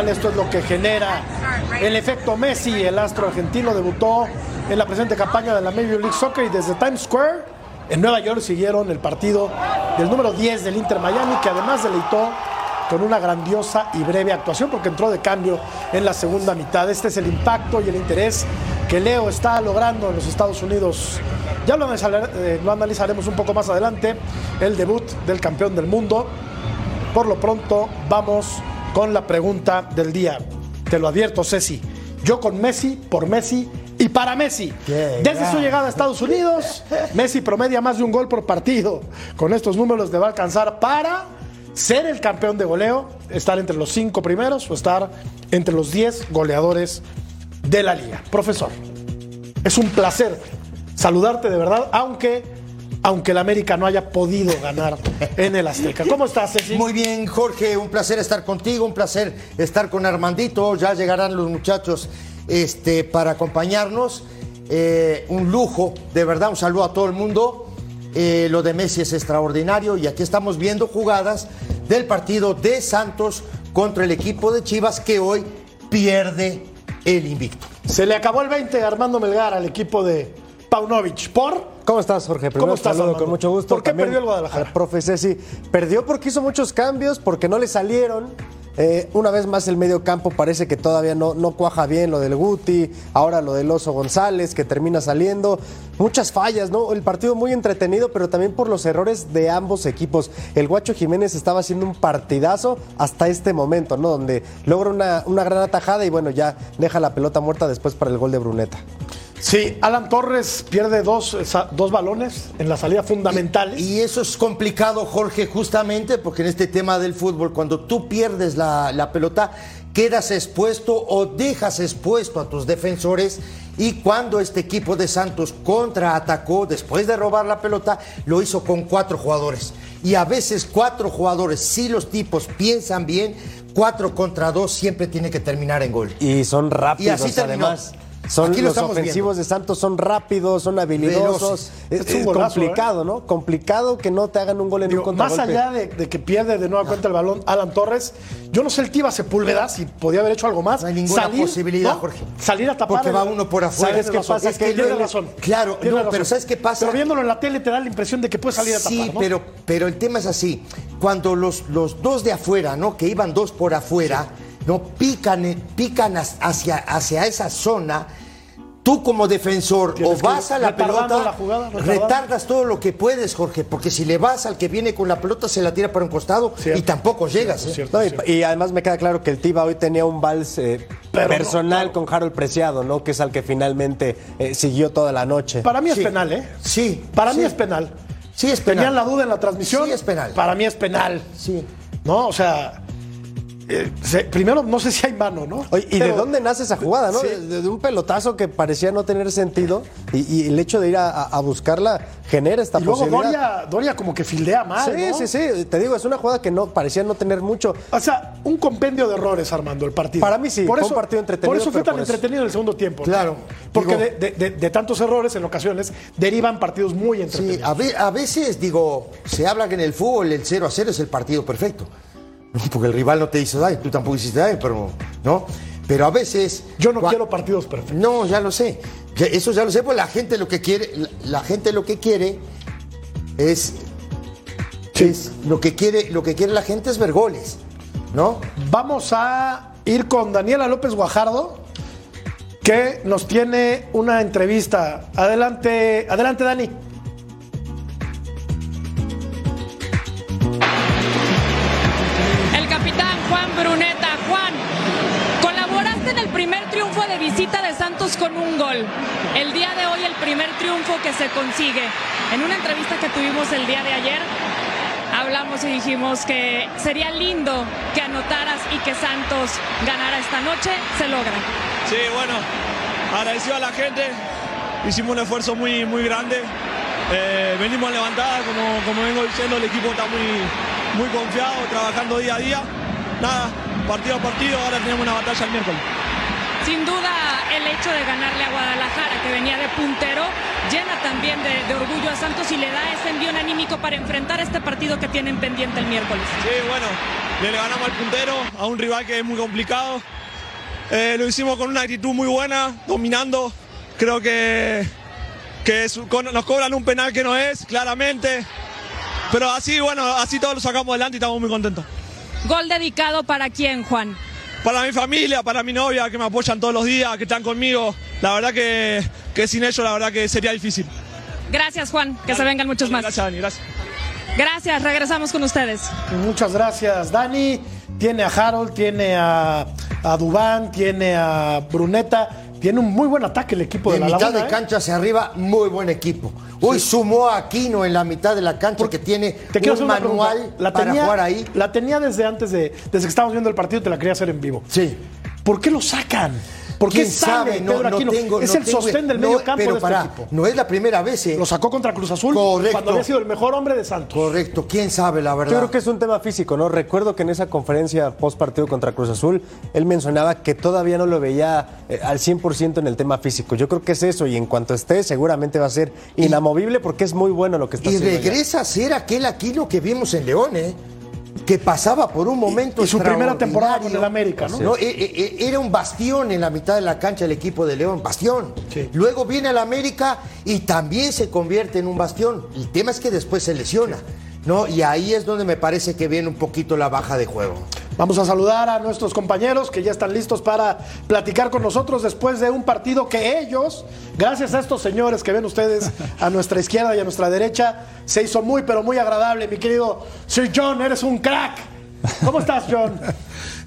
esto es lo que genera el efecto Messi. El astro argentino debutó en la presente campaña de la Major League Soccer y desde Times Square en Nueva York siguieron el partido del número 10 del Inter Miami, que además deleitó con una grandiosa y breve actuación porque entró de cambio en la segunda mitad. Este es el impacto y el interés que Leo está logrando en los Estados Unidos. Ya lo, eh, lo analizaremos un poco más adelante, el debut del campeón del mundo. Por lo pronto, vamos con la pregunta del día. Te lo advierto, Ceci. Yo con Messi, por Messi y para Messi. Desde su llegada a Estados Unidos, Messi promedia más de un gol por partido. Con estos números le va a alcanzar para ser el campeón de goleo, estar entre los cinco primeros o estar entre los diez goleadores de la liga. Profesor, es un placer saludarte de verdad, aunque aunque el América no haya podido ganar en el Azteca. ¿Cómo estás, Ceci? Muy bien, Jorge, un placer estar contigo, un placer estar con Armandito. Ya llegarán los muchachos este, para acompañarnos. Eh, un lujo, de verdad, un saludo a todo el mundo. Eh, lo de Messi es extraordinario y aquí estamos viendo jugadas del partido de Santos contra el equipo de Chivas que hoy pierde el invicto. Se le acabó el 20 Armando Melgar al equipo de Paunovic. ¿Por? ¿Cómo estás, Jorge? Primero ¿Cómo estás, con mucho gusto. ¿Por qué perdió el Guadalajara? profe Ceci, perdió porque hizo muchos cambios, porque no le salieron. Eh, una vez más el medio campo parece que todavía no, no cuaja bien lo del Guti, ahora lo del Oso González que termina saliendo. Muchas fallas, ¿no? El partido muy entretenido, pero también por los errores de ambos equipos. El Guacho Jiménez estaba haciendo un partidazo hasta este momento, ¿no? Donde logra una, una gran atajada y bueno, ya deja la pelota muerta después para el gol de Bruneta. Sí, Alan Torres pierde dos, dos balones en la salida fundamental. Y, eso es complicado, Jorge, justamente porque en este tema del fútbol, cuando tú pierdes la, la pelota, quedas expuesto o dejas expuesto a tus defensores. Y cuando este equipo de Santos contraatacó después de robar la pelota, lo hizo con cuatro jugadores. Y a veces cuatro jugadores, si los tipos piensan bien, cuatro contra dos siempre tiene que terminar en gol. Y son rápidos y así además. Son los ofensivos de Santos son rápidos, son habilidosos. Es, complicado, ¿eh? ¿no? Complicado que no te hagan un gol en un Más allá de, que pierde de nueva cuenta el balón Alan Torres, yo no sé el Tiba Sepúlveda si podía haber hecho algo más. No hay ninguna posibilidad, Jorge. Salir a tapar. Porque va uno por afuera. ¿Sabes qué pasa? Es que tiene razón. Claro, no, pero ¿sabes qué pasa? Pero viéndolo en la tele te da la impresión de que puede salir a tapar. Sí, pero, pero el tema es así. Cuando los, los dos de afuera, ¿no? Que iban dos por afuera, ¿no? Pican, pican hacia, hacia esa zona tú como defensor o vas a la pelota, retardas todo lo que puedes, Jorge, porque si le vas al que viene con la pelota se la tira para un costado y tampoco llegas. ¿eh? y, además me queda claro que el Tiba hoy tenía un vals eh, personal con Harold Preciado, ¿no? Que es al que finalmente eh, siguió toda la noche. Para mí es penal, ¿eh? Sí. Para mí es penal. Sí, es penal. Tenían la duda en la transmisión. Sí, es penal. Para mí es penal. Sí. ¿No? O sea, eh, primero, no sé si hay mano, ¿no? ¿Y de dónde nace esa jugada, no? De, un pelotazo que parecía no tener sentido y, el hecho de ir a, buscarla genera esta y luego Doria, Doria, como que fildea mal. Sí, sí, sí. Te digo, es una jugada que no parecía no tener mucho. O sea, un compendio de errores, Armando, el partido. Para mí sí, por eso, fue un partido entretenido. Por eso fue tan entretenido en el segundo tiempo. Claro. Porque de, tantos errores en ocasiones derivan partidos muy entretenidos. Sí, a, a veces, digo, se habla que en el fútbol el 0 a 0 es el partido perfecto. porque el rival no te hizo daño, tú tampoco hiciste daño, pero no. Pero a veces. Yo no quiero partidos perfectos. No, ya lo sé. Eso ya lo sé, pues la gente lo que quiere, la, gente lo que quiere es, es. lo que quiere, lo que quiere la gente es ver goles, ¿no? Vamos a ir con Daniela López Guajardo, que nos tiene una entrevista. Adelante, adelante, Dani. Con un gol. El día de hoy el primer triunfo que se consigue. En una entrevista que tuvimos el día de ayer, hablamos y dijimos que sería lindo que anotaras y que Santos ganara esta noche. Se logra. Sí, bueno, agradecido a la gente. Hicimos un esfuerzo muy, muy grande. Eh, venimos a levantada, como, como vengo diciendo, el equipo está muy, muy confiado, trabajando día a día. Nada, partido a partido, ahora tenemos una batalla el miércoles. Sin duda el hecho de ganarle a Guadalajara, que venía de puntero, llena también de, de orgullo a Santos y le da ese envío anímico para enfrentar este partido que tienen pendiente el miércoles. Sí, bueno, le ganamos al puntero, a un rival que es muy complicado. Eh, lo hicimos con una actitud muy buena, dominando. Creo que, que es- con- nos cobran un penal que no es, claramente. Pero así, bueno, así todos lo sacamos adelante y estamos muy contentos. Gol dedicado para quién, Juan. Para mi familia, para mi novia, que me apoyan todos los días, que están conmigo. La verdad que, que sin ellos, la verdad que sería difícil. Gracias, Juan. Que se vengan muchos más. Gracias, Dani, gracias. Gracias, regresamos con ustedes. Muchas gracias, Dani. Tiene a Harold, tiene a, a Dubán, tiene a Bruneta. Tiene un muy buen ataque el equipo De de, la mitad Laguna. de ¿eh? cancha hacia arriba, muy buen equipo. Hoy sumó a Aquino en la mitad de la cancha que tiene Te hacer un manual. La para tenía, jugar ahí. La tenía desde antes de. Desde que estábamos viendo el partido, te la quería hacer en vivo. Sí. ¿Por qué lo sacan? ¿Por qué ¿Quién sale sabe? No, Pedro no Aquino? tengo, es no el tengo- sostén del no, medio campo pero de este pará, equipo. No es la primera vez. ¿eh? Lo sacó contra Cruz Azul Correcto. cuando había sido el mejor hombre de Santos. Correcto, quién sabe la verdad. Yo creo que es un tema físico, ¿no? Recuerdo que en esa conferencia post partido contra Cruz Azul, él mencionaba que todavía no lo veía eh, al 100% en el tema físico. Yo creo que es eso y en cuanto esté, seguramente va a ser inamovible porque es muy bueno lo que está Y haciendo. ya. regresa a ser aquel Aquino que vimos en León, ¿eh? Que pasaba por un momento y su primera temporada con el América, ¿no? No, e- e- e- era un bastión en la mitad de la cancha el equipo de León, bastión. Sí. Luego viene al América y también se convierte en un bastión. El tema es que después se lesiona, ¿no? Y ahí es donde me parece que viene un poquito la baja de juego. Vamos a saludar a nuestros compañeros que ya están listos para platicar con nosotros después de un partido que ellos, gracias a estos señores que ven ustedes a nuestra izquierda y a nuestra derecha, se hizo muy pero muy agradable. Mi querido Sir John, eres un crack. ¿Cómo estás, John?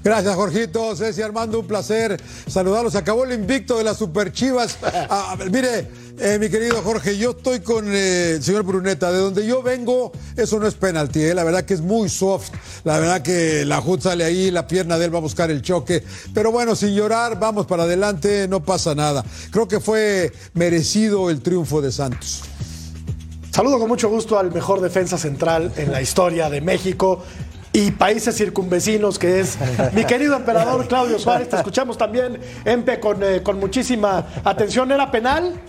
Gracias, Jorgito. Ceci Armando, un placer saludarlos. Acabó el invicto de las Super Chivas. Ah, mire, eh, mi querido Jorge, yo estoy con eh, el señor Bruneta. De donde yo vengo, eso no es penalti. eh. La verdad que es muy soft. La verdad que la HUD sale ahí, la pierna de él va a buscar el choque. Pero bueno, sin llorar, vamos para adelante, no pasa nada. Creo que fue merecido el triunfo de Santos. Saludo con mucho gusto al mejor defensa central en la historia de México y países circunvecinos, que es mi querido emperador Claudio Suárez. Te escuchamos también, Empe, con, eh, con muchísima atención. ¿Era penal?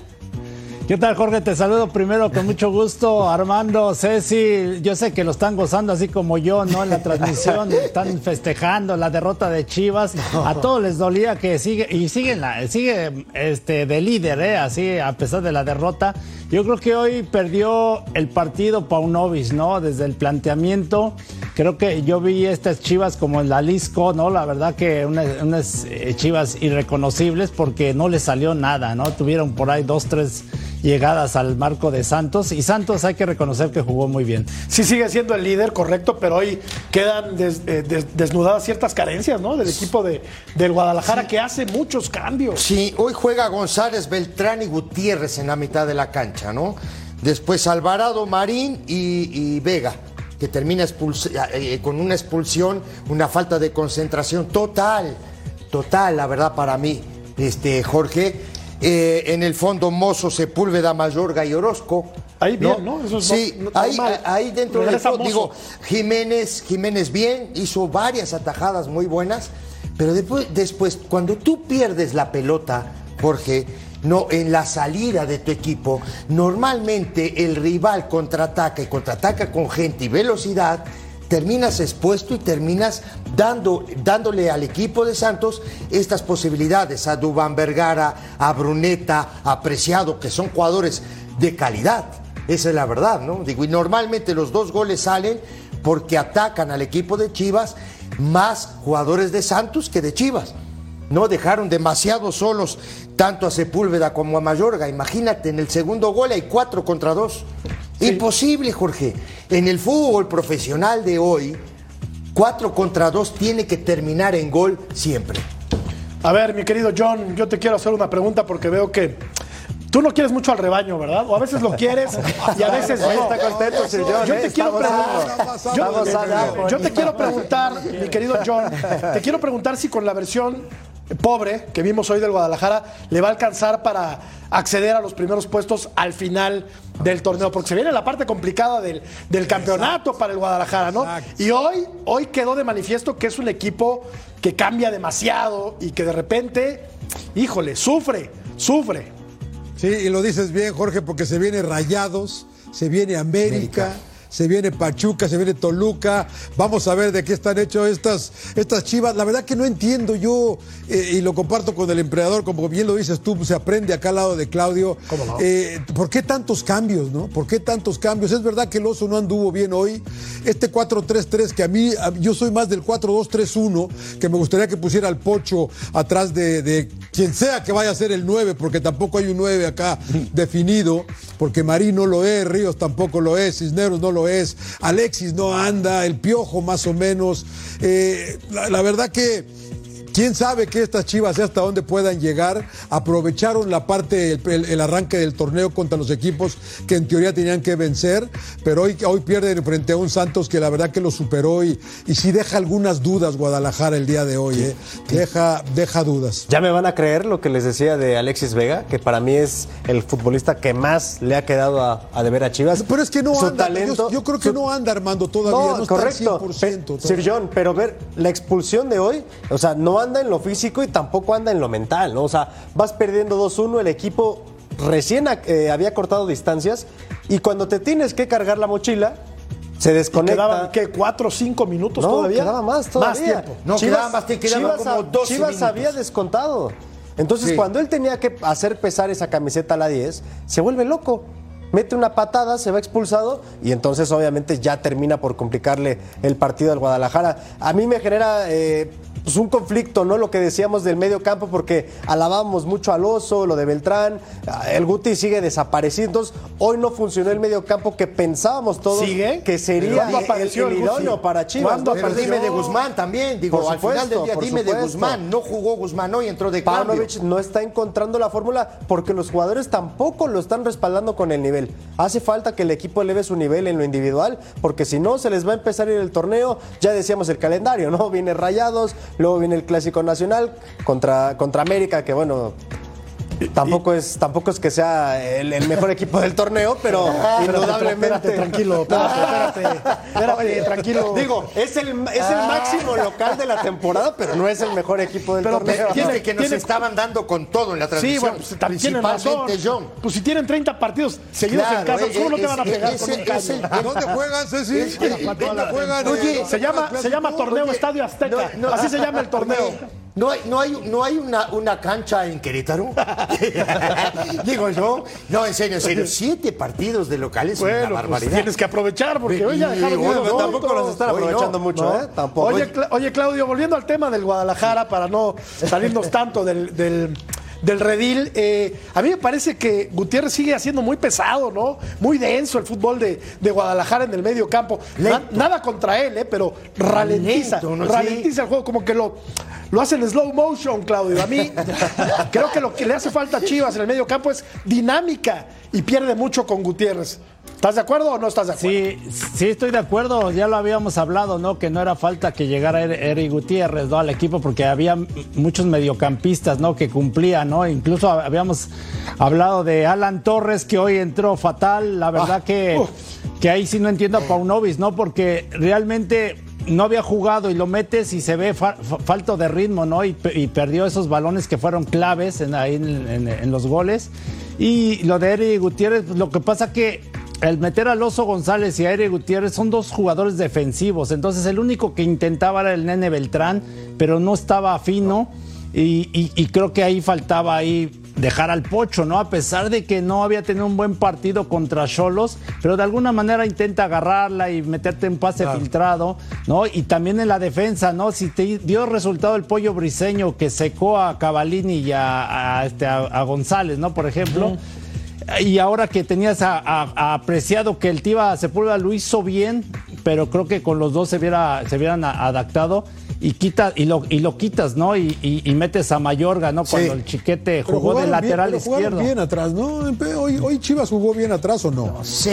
¿Qué tal, Jorge? Te saludo primero con mucho gusto. Armando, Ceci, yo sé que lo están gozando así como yo, ¿no? En la transmisión, están festejando la derrota de Chivas. A todos les dolía que sigue, y sigue, la, sigue este, de líder, ¿eh? Así, a pesar de la derrota. Yo creo que hoy perdió el partido Paunovic, ¿no? Desde el planteamiento. Creo que yo vi estas Chivas como en la Lisco, ¿no? La verdad que unas, unas eh, Chivas irreconocibles porque no les salió nada, ¿no? Tuvieron por ahí dos, tres llegadas al marco de Santos y Santos hay que reconocer que jugó muy bien. Sí sigue siendo el líder, correcto, pero hoy quedan des- eh, des- desnudadas ciertas carencias, ¿no? Del equipo de, del Guadalajara que hace muchos cambios. Sí, hoy juega González, Beltrán y Gutiérrez en la mitad de la cancha, ¿no? Después Alvarado, Marín y, y Vega, que termina expuls- eh, con una expulsión, una falta de concentración total, total, la verdad, para mí, este, Jorge. Eh, en el fondo, Mozo, Sepúlveda, Mayorga y Orozco. Ahí bien, ¿no? Eso es sí, no- ahí, normal. ahí dentro del fondo, digo. Jiménez, Jiménez bien, hizo varias atajadas muy buenas, pero después, después, cuando tú pierdes la pelota, Jorge, no, en la salida de tu equipo, normalmente el rival contraataca y contraataca con gente y velocidad, terminas expuesto y terminas dando, dándole al equipo de Santos estas posibilidades, a Dubán Vergara, a Bruneta, a Preciado, que son jugadores de calidad. Esa es la verdad, ¿no? Digo, y normalmente los dos goles salen porque atacan al equipo de Chivas más jugadores de Santos que de Chivas. No dejaron demasiado solos tanto a Sepúlveda como a Mayorga. Imagínate, en el segundo gol hay cuatro contra dos. Imposible, Jorge. En el fútbol profesional de hoy, cuatro contra dos tiene que terminar en gol siempre. A ver, mi querido John, yo te quiero hacer una pregunta porque veo que tú no quieres mucho al rebaño, ¿verdad? O a veces lo quieres y a veces no. está contento, Yo ¿eh? te quiero preguntar, yo te quiero preguntar, mi querido John, te quiero preguntar si con la versión pobre que vimos hoy del Guadalajara le va a alcanzar para acceder a los primeros puestos al final del torneo, porque se viene la parte complicada del, del campeonato para el Guadalajara, ¿no? Exacto. Y hoy, hoy quedó de manifiesto que es un equipo que cambia demasiado y que de repente, híjole, sufre, sufre. Sí, y lo dices bien, Jorge, porque se viene Rayados, se viene América. Se viene Pachuca, se viene Toluca. Vamos a ver de qué están hechos estas, estas chivas. La verdad que no entiendo yo, eh, y lo comparto con el emperador, como bien lo dices tú, se aprende acá al lado de Claudio. ¿Cómo no? Eh, ¿Por qué tantos cambios, no? ¿Por qué tantos cambios? Es verdad que el oso no anduvo bien hoy. Este 4-3-3, que a mí, yo soy más del 4-2-3-1, que me gustaría que pusiera al Pocho atrás de, de quien sea que vaya a ser el 9, porque tampoco hay un 9 acá definido, porque Marín no lo es, Ríos tampoco lo es, Cisneros no lo es, Alexis no anda, el Piojo más o menos. Eh, la, la verdad que quién sabe que estas chivas hasta dónde puedan llegar. Aprovecharon la parte, el, el- el arranque del torneo contra los equipos que en teoría tenían que vencer, pero hoy, hoy pierden frente a un Santos que la verdad que lo superó y, y sí deja algunas dudas Guadalajara el día de hoy, ¿eh? deja, deja dudas. Ya me van a creer lo que les decía de Alexis Vega, que para mí es el futbolista que más le ha quedado a, a deber a Chivas. Pero es que no Su anda, talento- yo, yo creo que su- no anda Armando todavía, no, No, está al correcto. 100%. Pe-. Sir John, pero ver, la expulsión de hoy, o sea, no anda en lo físico y tampoco anda en lo mental, ¿no? O sea, vas perdiendo 2-1, el equipo recién eh, había cortado distancias y cuando te tienes que cargar la mochila, se desconecta. Quedaban, ¿qué? ¿Cuatro o cinco minutos no, todavía? quedaba más todavía. tiempo. No, quedaban más, te quedaban Chivas, como a- 12 Chivas minutos. había descontado. Entonces, Sí. cuando él tenía que hacer pesar esa camiseta a la 10, se vuelve loco. Mete una patada, se va expulsado y entonces obviamente ya termina por complicarle el partido al Guadalajara. A mí me genera eh, pues un conflicto, ¿no? Lo que decíamos del medio campo, porque alabábamos mucho al oso, lo de Beltrán, el Guti sigue desaparecido. Entonces, hoy no funcionó el medio campo que pensábamos todos ¿Sigue? que sería ¿Cuándo el, apareció el el Guti? idóneo para Chivas. ¿Cuándo ¿no? Pero dime de Guzmán también, digo, Por al final del día dime de. Guzmán, no jugó Guzmán hoy, entró de cambio. Paunovic no está encontrando la fórmula porque los jugadores tampoco lo están respaldando con el nivel. Hace falta que el equipo eleve su nivel en lo individual, porque si no se les va a empezar a ir el torneo. Ya decíamos el calendario, ¿no? Viene Rayados, luego viene el Clásico Nacional contra, contra América, que bueno. Tampoco es, tampoco es que sea el, el mejor equipo del torneo, pero indudablemente. Espérate, tranquilo, espérate, espérate, espérate, tranquilo. Digo, es el, es el máximo local de la temporada, pero no es el mejor equipo del Pero, torneo. tiene- que nos tiene- estaban dando con todo en la Sí, transmisión. bueno, pues también tienen razón. principalmente John. Pues si tienen 30 partidos seguidos en Claro, casa, eh, ¿cómo no te van a pegar es- con un es- caño? es- ¿Dónde juegan, Ceci? Es- ¿Dónde juegan? Oye, eh, Se llama, se llama torneo Oye, Estadio Azteca. no, no. Así se llama el torneo. No hay, no hay, no hay una, una cancha en Querétaro. Digo yo. No, en serio, en serio. Siete partidos de locales. una Bueno, pues tienes que aprovechar porque hoy ya dejaron Digo, ir no, dos tampoco los están Hoy no, aprovechando mucho. ¿eh? Tampoco. Oye, Cla- oye, Claudio, volviendo al tema del Guadalajara, para no salirnos tanto del, del, del redil, eh, a mí me parece que Gutiérrez sigue haciendo muy pesado, ¿no? Muy denso el fútbol de, de Guadalajara en el medio campo. Na- nada contra él, ¿eh? pero ralentiza, Lento, ¿no? Sí. ralentiza el juego, como que lo, lo hace en slow motion, Claudio. A mí creo que lo que le hace falta a Chivas en el medio campo es dinámica y pierde mucho con Gutiérrez. ¿Estás de acuerdo o no estás de acuerdo? Sí, sí estoy de acuerdo, ya lo habíamos hablado, ¿no? Que no era falta que llegara Er- Eric Gutiérrez, ¿no? Al equipo porque había muchos mediocampistas, ¿no? Que cumplían, ¿no? Incluso habíamos hablado de Alan Torres que hoy entró fatal, la verdad Ah, que, que ahí sí no entiendo a Paunovis, ¿no? Porque realmente no había jugado y lo metes y se ve fa- fa- falto de ritmo, ¿no? Y, pe- y perdió esos balones que fueron claves en, ahí en, los goles. Y lo de Eric Gutiérrez, pues, lo que pasa que el meter al Oso González y a Eric Gutiérrez son dos jugadores defensivos. Entonces el único que intentaba era el Nene Beltrán, pero no estaba fino. Y, y- y creo que ahí faltaba ahí dejar al Pocho, ¿no? A pesar de que no había tenido un buen partido contra Cholos, pero de alguna manera intenta agarrarla y meterte en pase filtrado, ¿no? Y también en la defensa, ¿no? Si te dio resultado el pollo briseño que secó a Cavalini y a, a, este, a- a González, ¿no? Por ejemplo. Y ahora que tenías a, a- a apreciado que el Tiva Sepúlveda lo hizo bien, pero creo que con los dos se hubiera, se hubieran adaptado y quita, y lo, y lo quitas, ¿no? Y, y- y metes a Mayorga, ¿no? Cuando el chiquete Pero jugó de lateral bien, pero jugaron izquierdo. bien atrás, ¿no? Hoy, hoy Chivas jugó bien atrás o no. Sí,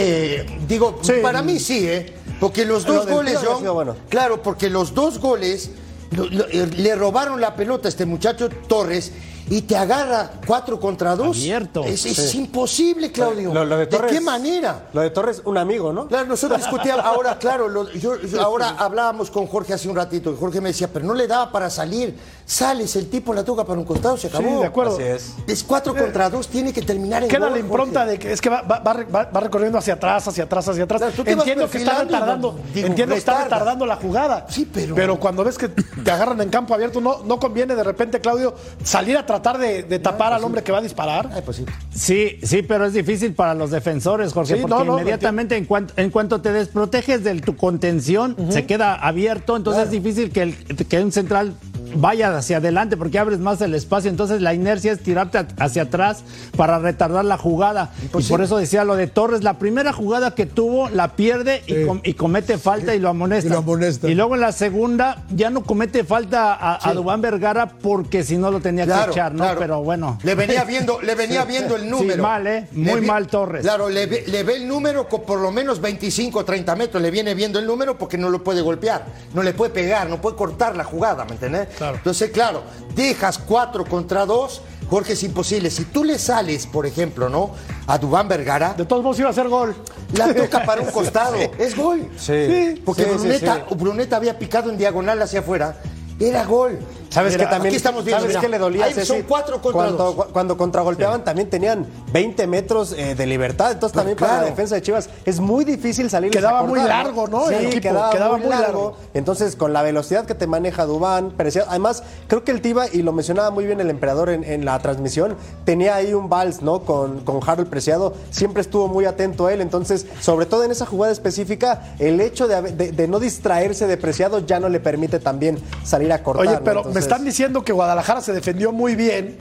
digo, para mí sí, ¿eh? Porque los Lo dos goles, bueno. claro, porque los dos goles lo- lo- eh, le robaron la pelota a este muchacho Torres y te agarra cuatro contra dos. Abierto. Es, es imposible, Claudio. Lo- lo de Torres- qué manera? Lo de Torres, un amigo, ¿no? Claro, nosotros discutíamos, ahora, claro, lo- yo, yo- ahora hablábamos con Jorge hace un ratito, y Jorge me decía, pero no le daba para salir, sales, el tipo la toca para un costado, se acabó. Sí, de acuerdo. Así es. Es cuatro contra dos, tiene que terminar en Queda gol, la impronta Jorge. de que es que va, va- va va- recorriendo hacia atrás, hacia atrás, hacia atrás. Claro, entiendo que está retardando, digo, entiendo que está retardando la jugada. Sí, pero- cuando ves que te agarran en campo abierto, no, no conviene de repente, Claudio, salir a tratar de, de tapar al hombre que va a disparar. Ay, pues sí. Sí, sí, pero es difícil para los defensores, Jorge, Sí, porque no, no, lo inmediatamente en cuanto, en cuanto te desproteges de tu contención, se queda abierto, entonces es difícil que, el, que un central vaya hacia adelante porque abres más el espacio, entonces la inercia es tirarte hacia atrás para retardar la jugada. Y por eso decía lo de Torres, la primera jugada que tuvo la pierde y, com- y comete falta y lo amonesta. Y lo amonesta. Y luego en la segunda ya no comete falta a, a Dubán Vergara porque si no lo tenía Claro, que echar, ¿no? claro. Pero bueno. Le venía viendo, le venía viendo el número. mal, ¿eh? Muy vi- mal Torres. Claro, le ve, le ve el número con por lo menos 25 o 30 metros. Le viene viendo el número porque no lo puede golpear, no le puede pegar, no puede cortar la jugada, ¿me entendés? Claro. Entonces, claro, dejas cuatro contra dos. Jorge, es imposible. Si tú le sales, por ejemplo, ¿no? A Dubán Vergara, De todos modos iba a ser gol. la toca para un costado. Es gol. Sí. Porque Sí, sí, Bruneta, sí. Bruneta había picado en diagonal hacia afuera. Era gol. ¿Sabes Mira, qué también? Aquí estamos viendo. ¿Sabes qué le dolía? ahí Ceci? son cuatro contra cuando, dos. cu- Cuando contragolpeaban también tenían 20 metros eh, de libertad. Entonces Pues también para la defensa de Chivas es muy difícil salir. Quedaba muy largo, ¿no? Sí, El equipo, quedaba, quedaba muy muy largo. largo. Entonces con la velocidad que te maneja Dubán, Preciado. Además, creo que el Tiva, y lo mencionaba muy bien el emperador en, en la transmisión, tenía ahí un vals, ¿no? Con, con Harold Preciado. Siempre estuvo muy atento a él. Entonces, sobre todo en esa jugada específica, el hecho de, haber- de- de no distraerse de Preciado ya no le permite también salir a cortar. Oye, pero Entonces- están diciendo que Guadalajara se defendió muy bien.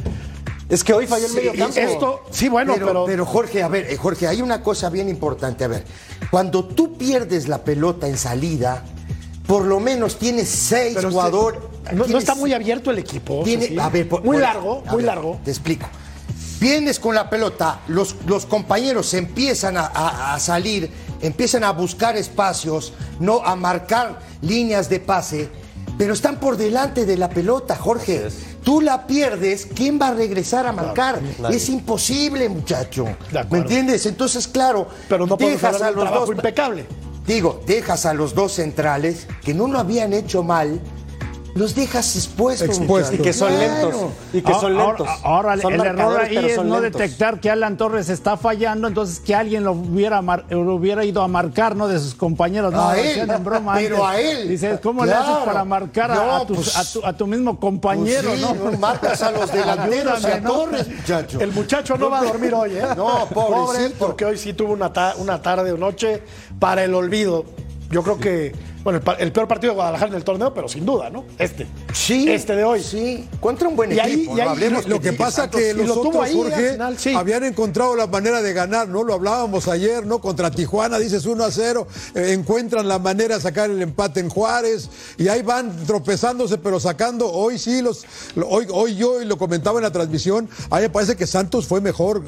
Es que hoy falló el medio campo. esto, sí, bueno, pero, pero, pero Jorge, a ver, eh, Jorge, hay una cosa bien importante. A ver, cuando tú pierdes la pelota en salida, por lo menos tienes seis pero jugadores. no, está muy abierto el equipo. tiene- sí. a ver, por- muy por- largo, a muy ver, largo. Te explico. Vienes con la pelota, los, los compañeros empiezan a, a- a salir, empiezan a buscar espacios, no a marcar líneas de pase, pero están por delante de la pelota, Jorge. Tú la pierdes, ¿quién va a regresar a marcar? es imposible, muchacho. ¿Me entiendes? Entonces, claro, Pero no dejas a los trabajo dos. impecable. Digo, dejas a los dos centrales que no lo habían hecho mal, los dejas expuestos. Expuestos. Y que son Claro. lentos. Y que son Ahora- lentos. Ahora, Son el error ahí es no lentos. detectar que Alan Torres está fallando, entonces que alguien lo hubiera, mar- lo hubiera ido a marcar, ¿no? De sus compañeros. No, A él, decían en broma pero antes. a él. Dices, ¿cómo le haces para marcar a, No, a tu, pues- a tu- a tu mismo compañero, Pues sí, no? Marcas a los delanteros y a ¿no? Torres, muchacho. El muchacho no va a dormir hoy, ¿eh? No, pobrecito. porque hoy sí tuvo una, ta- una tarde o noche para el olvido. Yo creo que, bueno, el, peor partido de Guadalajara en el torneo, pero sin duda, ¿no? Este. Sí. Este de hoy. Sí. Contra un buen Y ahí- equipo. y ahí- hablemos Lo que pasa Santos, que los lo otros, ahí Jorge, final, sí. habían encontrado la manera de ganar, ¿no? Lo hablábamos ayer, ¿no? Contra Tijuana, dices 1 a 0, eh, encuentran la manera de sacar el empate en Juárez y ahí van tropezándose, pero sacando. Hoy sí, los, lo- hoy, hoy yo, y lo comentaba en la transmisión, a mí me parece que Santos fue mejor.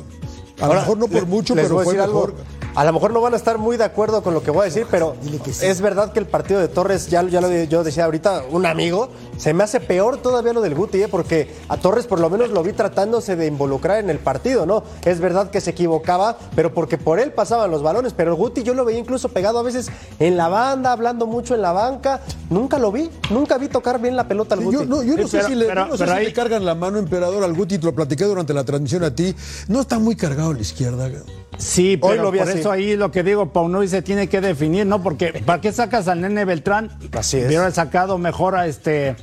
A lo mejor no por le- mucho, les pero voy a fue decir mejor. algo. A lo mejor no van a estar muy de acuerdo con lo que voy a decir, pero sí. es verdad que el partido de Torres, ya, ya lo yo decía ahorita, un amigo, se me hace peor todavía lo del Guti, ¿eh? porque a Torres por lo menos lo vi tratándose de involucrar en el partido, ¿no? Es verdad que se equivocaba, pero porque por él pasaban los balones, pero el Guti yo lo veía incluso pegado a veces en la banda, hablando mucho en la banca, nunca lo vi, nunca vi tocar bien la pelota al Sí, Guti. Yo no, yo no Sí, sé pero- si, le, pero- yo no sé pero si ahí- le cargan la mano, emperador, al Guti, te lo platiqué durante la transmisión a ti. No está muy cargado a la izquierda. Sí, Hoy pero lo vi por así. eso ahí lo que digo, Paunoy se tiene que definir, ¿no? Porque ¿para qué sacas al nene Beltrán? Así es. Hubiera sacado mejor a este.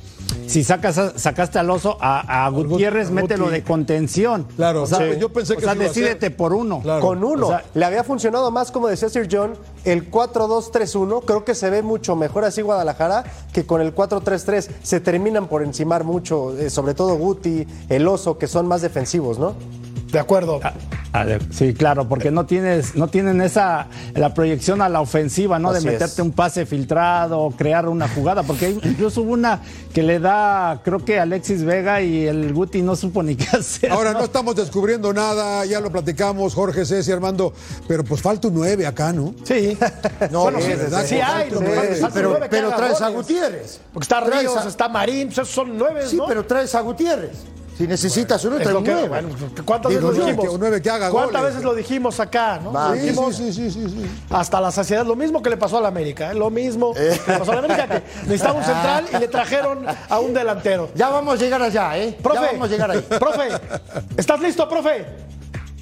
Si sacas a- sacaste al oso a, a Gutiérrez, mételo de contención. Claro, o sea, sí. yo pensé o que sea, sí iba a decídete por uno. Claro. Con uno. O sea, Le había funcionado más, como decía Sir John, el 4-2-3-1. Creo que se ve mucho mejor así Guadalajara que con el 4-3-3. Se terminan por encimar mucho, eh, sobre todo Guti, el Oso, que son más defensivos, ¿no? De acuerdo. A ver, Sí, claro, porque no tienes, no tienen esa la proyección a la ofensiva, ¿no? Así de meterte es. un pase filtrado, crear una jugada, porque hay- incluso hubo una que le da, creo que Alexis Vega y el Guti no supo ni qué hacer. Ahora no estamos descubriendo nada, ya lo platicamos, Jorge Ceci, Armando, pero pues falta un 9 acá, ¿no? Sí. No, bueno, sí, sí, ¿verdad? sí hay. lo que pasa es que Sí, falta pero, pero traes a. Gutiérrez. Porque está Ríos, a- está Marín, pues esos son nueve, Sí, ¿no? pero traes a Gutiérrez. Si necesitas uno, trae un bueno, ¿Cuántas Digo, veces lo dijimos? que- un que haga ¿Cuántas goles. veces lo dijimos acá? ¿no? Lo Sí, dijimos sí, sí, sí, sí. hasta la saciedad. Lo mismo que le pasó a la América. ¿eh? Lo mismo que le pasó a la América, que necesitaba un central y le trajeron a un delantero. Ya vamos a llegar allá, ¿eh? Profe, ya vamos a llegar ahí. profe, ¿estás listo, profe?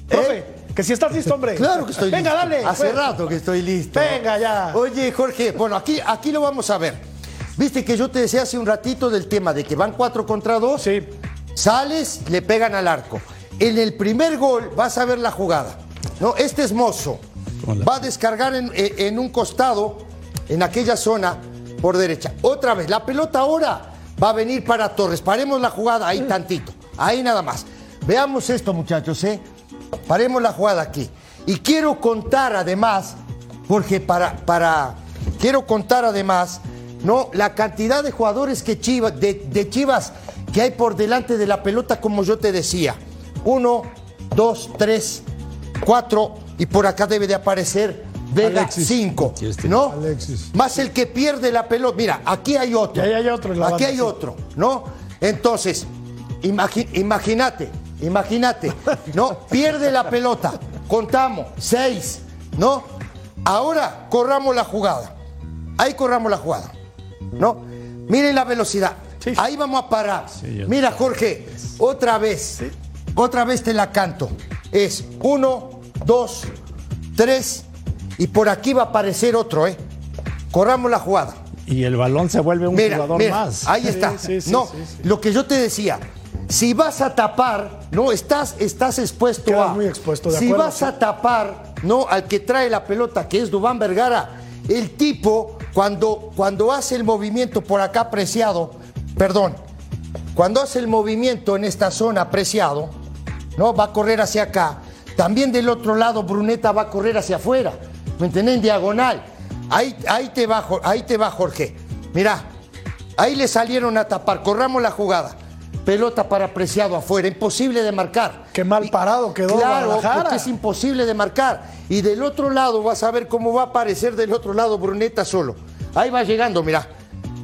Profe, que si estás listo, hombre. ¿Eh? Claro que estoy Venga, listo. dale. Hace pues. rato que estoy listo. Venga, ya. Oye, Jorge, bueno, aquí, aquí lo vamos a ver. Viste que yo te decía hace un ratito del tema de que van cuatro contra dos. Sí. Sales, le pegan al arco. En el primer gol vas a ver la jugada. ¿no? Este es Mozo. Va a descargar en, en- un costado, en aquella zona, por derecha. Otra vez, la pelota ahora va a venir para Torres. Paremos la jugada ahí tantito. Ahí nada más. Veamos esto, muchachos, ¿eh? Paremos la jugada aquí. Y quiero contar además, Jorge, para, para, quiero contar además, ¿no? La cantidad de jugadores que Chivas, de, de Chivas que hay por delante de la pelota, como yo te decía. Uno, dos, tres, cuatro, y por acá debe de aparecer Vega, Alexis. cinco, ¿no? Alexis. Más el que pierde la pelota. Mira, aquí hay otro. Ahí hay otro la Aquí hay otro, ¿no? Entonces, imagínate, imagínate, ¿no? Pierde la pelota, contamos, seis, ¿no? Ahora corramos la jugada. Ahí corramos la jugada, ¿no? Miren la velocidad. Sí. Ahí vamos a parar. Mira, Jorge, otra vez, otra vez te la canto. Es uno, dos, tres, y por aquí va a aparecer otro, ¿eh? Corramos la jugada. Y el balón se vuelve un Mira, jugador mira, más. ahí está. sí, sí, no, sí, lo que yo te decía, si vas a tapar, no, estás, estás expuesto Quedas a. muy expuesto, de si acuerdo, vas a tapar, no, al que trae la pelota, que es Dubán Vergara, el tipo, cuando, cuando hace el movimiento por acá apreciado, perdón, cuando hace el movimiento en esta zona apreciado, ¿no? Va a correr hacia acá. También del otro lado, Bruneta va a correr hacia afuera. ¿Me entendés? En diagonal. Ahí, ahí, te va, ahí te va, Jorge. Mirá, ahí le salieron a tapar. Corramos la jugada. Pelota para apreciado afuera. Imposible de marcar. Qué mal parado quedó Claro, porque es imposible de marcar. Y del otro lado vas a ver cómo va a aparecer del otro lado Bruneta solo. Ahí va llegando, mirá.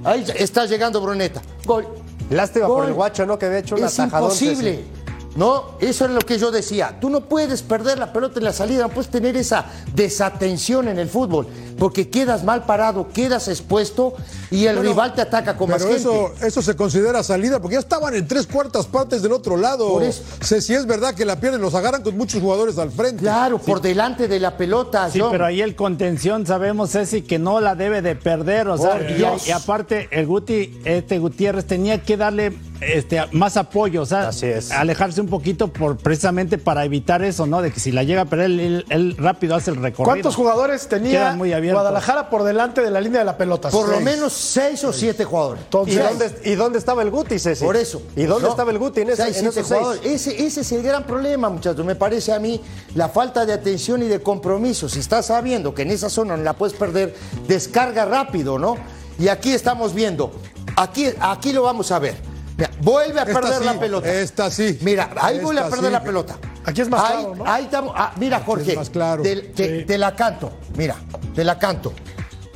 Ahí está llegando Bruneta. Gol. Lástima por el guacho, ¿no? Que había hecho una Es imposible. Ceci. ¿No? Eso es lo que yo decía. Tú no puedes perder la pelota en la salida, no puedes tener esa desatención en el fútbol, porque quedas mal parado, quedas expuesto y el Bueno, rival te ataca con más Pero gente. eso, eso se considera salida, porque ya estaban en tres cuartas partes del otro lado. Por eso. Sé si es verdad que la pierden, los agarran con muchos jugadores al frente. Claro, por delante de la pelota. Sí, John. pero ahí el contención sabemos, Ceci, que no la debe de perder. O sea, y, y aparte, el Guti, este Gutiérrez, tenía que darle este, más apoyo, o sea, Así es. alejarse un poquito por precisamente para evitar eso, ¿no? De que si la llega a perder, él, él rápido hace el recorrido. ¿Cuántos jugadores tenía muy. Guadalajara por delante de la línea de la pelota? por lo menos seis o siete jugadores. ¿Y Entonces, dónde, ¿Y dónde estaba el Guti, Ceci? Por eso. ¿Y dónde ¿no? estaba el Guti en, ese, Seis, en esos seis? jugadores. Ese, ese es el gran problema, muchachos. Me parece a mí la falta de atención y de compromiso. Si estás sabiendo que en esa zona no la puedes perder, descarga rápido, ¿no? Y aquí estamos viendo. Aquí, aquí lo vamos a ver. Mira, vuelve a Esta perder sí, la pelota. esta sí. Mira, ahí Esta vuelve a perder sí. la pelota. Aquí es más ahí, claro, ¿no? Ahí estamos. ah, mira, Jorge. más claro. Te, te- Sí. te la canto. Mira, te la canto.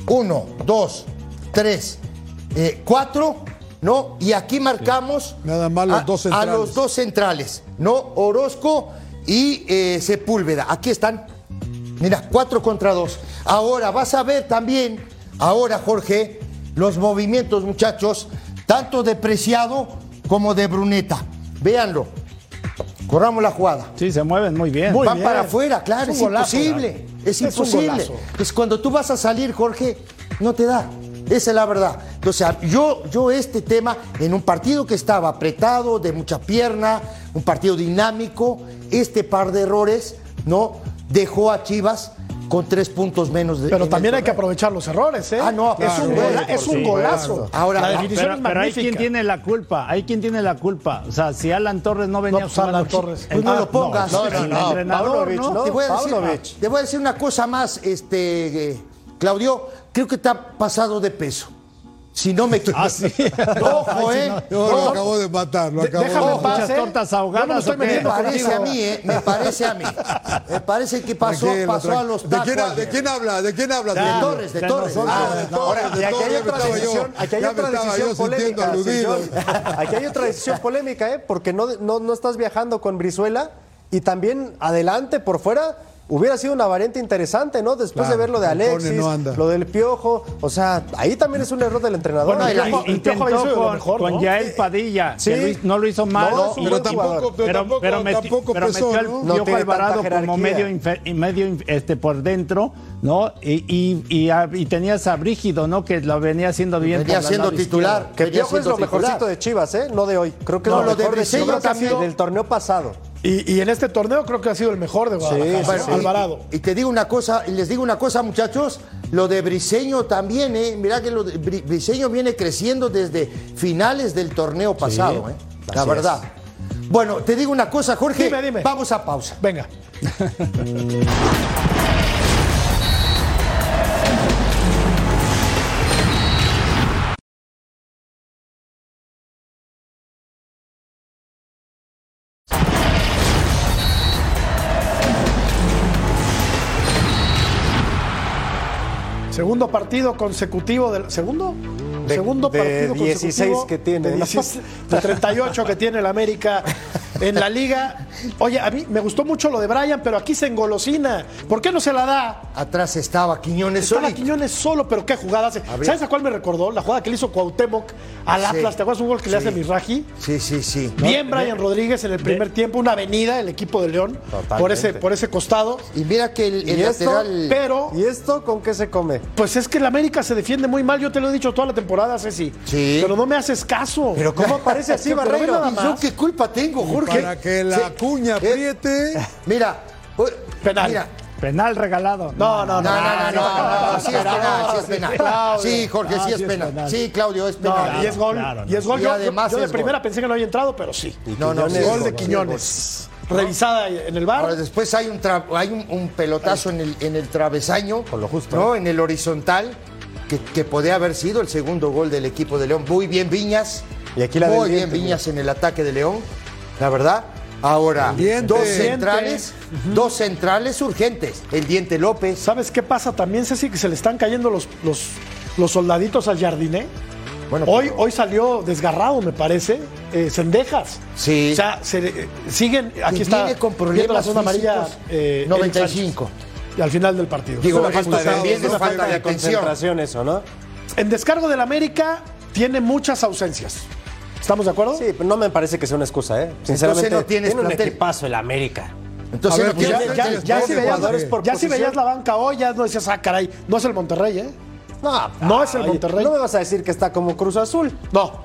Uno, dos, tres, eh, cuatro, ¿no? Y aquí marcamos. Nada más los a- dos A centrales. los dos centrales, ¿no? Orozco y eh, Sepúlveda. Aquí están. Mira, cuatro contra dos. Ahora vas a ver también, ahora Jorge, los movimientos, muchachos, tanto de Preciado como de Bruneta. Véanlo. Corramos la jugada. Sí, se mueven muy bien. Muy Van bien. para afuera, claro, Es es, un golazo, imposible. Es, imposible. Pues cuando tú vas a salir, Jorge, no te da. Esa es la verdad. Entonces, yo, yo este tema, en un partido que estaba apretado, de mucha pierna, un partido dinámico, este par de errores, ¿no? Dejó a Chivas con tres puntos menos de. Pero también hay que aprovechar los errores, ¿eh? Ah, no, es claro, un, por gola- es un supuesto. golazo. Ahora, la ah, definición Pero, es pero hay magnífica. quien tiene la culpa, hay quien tiene la culpa. O sea, si Alan Torres no venía No, pues, Alan Torres. Pues no Ah, lo pongas. No, No, no, entrenador, Paunovic, ¿no? ¿no? Te voy, a decir, Paunovic. te voy a decir una cosa más, este, eh, Claudio. Creo que te ha pasado de peso. Si no me equivoco. Ah, sí. Ojo, ¿eh? No, lo Ojo. acabó de matar, lo acabó Déjame de matar. Muchas ¿eh? tortas Yo no me ahogadas, estoy. Me parece a mí, ¿eh? Me parece a mí. Me parece que pasó, Tranquilo, pasó a los ¿De tacos. quién, ha- ¿De quién habla? ¿De quién habla? De? Torres, de de Torres. Ah, de Torres, Ahora, de aquí Torres, hay otra decisión, aquí hay otra decisión polémica. señor. Aquí hay otra decisión polémica, ¿eh? Porque no, no, no estás viajando con Brizuela y también adelante, por fuera, hubiera sido una variante interesante, ¿no? Después de ver lo de Alexis, no anda. lo del Piojo, o sea, ahí también es un error del entrenador. Bueno, el Piojo lo con, mejor, con ¿no? Yael Padilla, Sí. que no lo hizo mal. No, Pero tampoco, pero, pero, tampoco, pero meti- tampoco pero pesó, metió al Piojo Alvarado como medio, medio este, por dentro, ¿no? Y, y, y, a- y tenías a Brígido, ¿no? Que lo venía haciendo bien. Venía siendo titular. Que Piojo es lo titular. mejorcito de Chivas, ¿eh? No de hoy. Creo que es lo mejor de Chivas del torneo pasado. Y, y en este torneo creo que ha sido el mejor de Guadalajara. Sí. Alvarado. Y te digo una cosa, y les digo una cosa, muchachos, lo de Briseño también, ¿eh? Mirá que lo de Bri- Briseño viene creciendo desde finales del torneo pasado, ¿eh? La verdad. Bueno, te digo una cosa, Jorge. Dime, dime. Vamos a pausa. Venga. Segundo partido consecutivo del segundo De- segundo de partido 16 consecutivo que tiene, de, ¿no? 16 de 38 que tiene el América en la liga. Oye, a mí me gustó mucho lo de Brian, pero aquí se engolosina. ¿Por qué no se la da? Atrás estaba Quiñones Estaba solito. Quiñones solo, pero qué jugada hace. ¿Sabes a cuál me recordó? La jugada que le hizo Cuauhtémoc al Sí. Atlas. ¿Te acuerdas un gol que le hace Miraji? Sí, sí, sí. Bien Brian Rodríguez en el primer tiempo, una avenida el equipo de León Totalmente. por ese, por ese costado. Y mira que el, el ¿Y esto? lateral. Pero, ¿Y esto con qué se come? pues es que el América se defiende muy mal. Yo te lo he dicho toda la temporada, Ceci. Sí. Pero no me haces caso. Pero ¿cómo aparece así, Barreiro? nada ¿Y yo qué culpa tengo, Jorge? Para que la Sí. cuña Eh, apriete. Mira. Penal. Mira. Penal regalado. No, no, No, no, no, no, no, sí es penal, sí es penal. Claudio. Sí, Jorge, Ah, sí es sí es penal. Sí, Claudio, es No, penal. y es gol. claro, y es gol. Y Yo, además yo de es primera gol. pensé que no había entrado, pero sí. No, no, sí, Gol es de. Quiñones. Revisada en el bar. Ahora después hay un tra- hay un, un pelotazo en el, en el travesaño, Con lo justo. ¿no? En el horizontal, que, que podía haber sido el segundo gol del equipo de León. Muy bien Viñas. Y aquí la Muy bien Viñas en el ataque de León, la verdad. Ahora, Diente. dos centrales, dos centrales urgentes. El Diente López. ¿Sabes qué pasa también, Ceci? Que se le están cayendo los, los, los soldaditos al jardiné. Bueno, Hoy, hoy salió desgarrado, me parece, eh, Cendejas. Sí. O sea, se, eh, siguen, aquí Que está viene con viendo la problemas zona amarilla. físicos. eh, 95. Eric Sánchez. Y al final del partido. Digo, Es una falta de- también Es una falta de atención. concentración eso, ¿no? En descargo del América tiene muchas ausencias. ¿Estamos de acuerdo? Sí, pero no me parece que sea una excusa, ¿eh? Sinceramente, no tienes tiene un plantel. equipazo el América. Entonces, ver, pues Ya, si veías, jugadores por ya si posición. veías la banca hoy, ya no decías, ah, caray, no es el Monterrey, ¿eh? No, No es el Monterrey. No me vas a decir que está como Cruz Azul, No.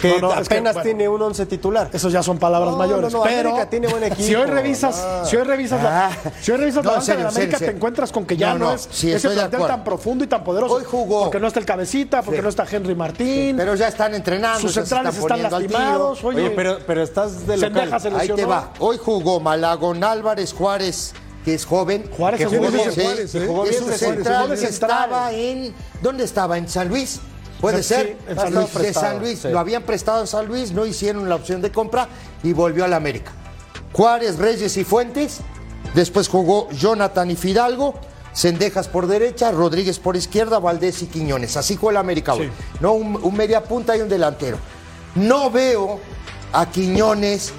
Que No, no, es que, apenas bueno, tiene un once titular. Esos ya son palabras No, mayores. no, no, pero América tiene buen si hoy equipo, revisas, no. si hoy revisas la, Ah. si hoy revisas No, la banca serio, de América, serio. te encuentras con que ya No, no, no, es sí, ese plantel tan profundo y tan poderoso. Hoy jugó. Porque no está el cabecita, porque Sí. no está Henry Martín. Pero ya están entrenando. sus se centrales están tiro. lastimados. Oye, Oye, pero, pero estás de local. Se Ahí te va. Hoy jugó Malagón Álvarez Juárez, que es joven. Juárez que jugó, bien. Juárez, ¿eh? jugó Es un central. Estaba en. ¿Dónde estaba? ¿En San Luis? Puede ser. de San Luis. San Prestado, Luis. sí. Lo habían prestado en San Luis, no hicieron la opción de compra y volvió al América. Juárez, Reyes y Fuentes. Después jugó Jonathan y Fidalgo. Sendejas por derecha, Rodríguez por izquierda, Valdés y Quiñones. Así jugó el América hoy. Sí. ¿no? Un, un media punta y un delantero. No veo a Quiñones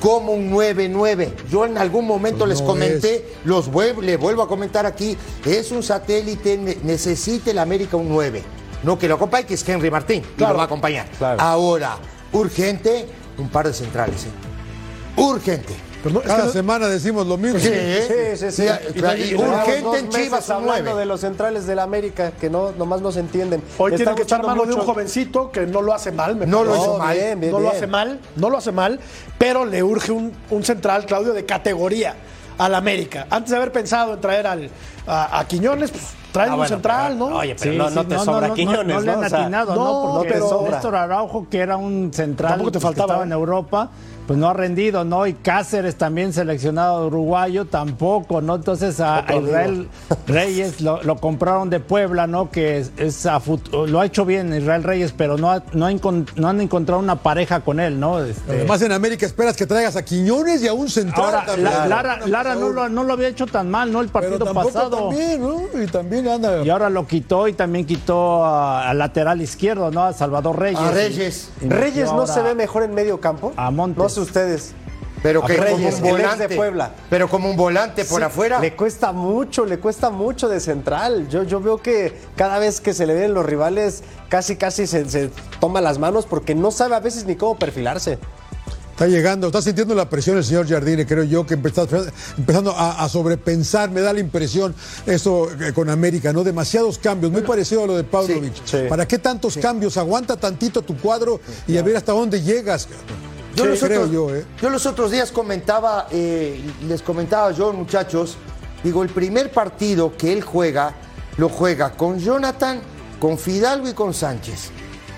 como un 9-9. Yo en algún momento Pues les no comenté, los vuelvo, le vuelvo a comentar aquí, es un satélite, ne- necesita el América un 9. No que lo acompañe, que es Henry Martín, y Claro. lo va a acompañar. Claro. Ahora, urgente, un par de centrales. ¿eh? Urgente. No, es Cada que no- semana decimos lo mismo. Sí, Sí, sí, sí. Y- y- y urgente en Chivas hablando 9. de los centrales del América, que no, nomás no se entienden. Hoy tiene que echar gustando mano de un jovencito que no lo hace mal. me No lo parece. hizo mal. bien, bien, no lo hace mal, no lo hace mal, pero le urge un, un central, Claudio, de categoría al América. Antes de haber pensado en traer al, a, a Quiñones, pues traen Ah, un bueno, central, pero- ¿no? Oye, pero Sí, no, sí, no te sobra Quiñones, no, ¿no? le han O sea, atinado, no, ¿no? Porque Néstor Araujo, que era un central Tampoco te que faltaba, estaba ¿eh? en Europa, pues no ha rendido, ¿no? Y Cáceres también seleccionado uruguayo, tampoco, ¿no? Entonces a, Israel Reyes lo, lo compraron de Puebla, ¿no? Que es, es a lo ha hecho bien Israel Reyes, pero no, ha- no, ha encon- no han encontrado una pareja con él, ¿no? Este, Además, en América esperas que traigas a Quiñones y a un central. Ahora, también. la- Lara, Lara no, lo, no lo había hecho tan mal, ¿no? El Pero partido tampoco pasado. también, ¿no? Y también anda. Y ahora lo quitó y también quitó a- al lateral izquierdo, ¿no? A Salvador Reyes. A Reyes. Y- Reyes no ahora- se ve mejor en medio campo. A Montes. Sé ustedes. Pero A que Reyes, como un volante. de Puebla. Pero como un volante por Sí, afuera. Le cuesta mucho, le cuesta mucho de central. Yo, yo veo que cada vez que se le ven los rivales, casi casi se, se toma las manos porque no sabe a veces ni cómo perfilarse. Está llegando, está sintiendo la presión el señor Jardine, creo yo, que está empezando a, a sobrepensar, me da la impresión eso eh, con América, ¿no? Demasiados cambios, muy parecido a lo de Pavlovich. Sí, sí. ¿Para qué tantos cambios? Aguanta tantito tu cuadro y a ver hasta dónde llegas. Yo, Sí, los creo otros, yo, ¿eh? yo los otros días comentaba, eh, les comentaba yo, muchachos, digo, el primer partido que él juega, lo juega con Jonathan, con Fidalgo y con Sánchez,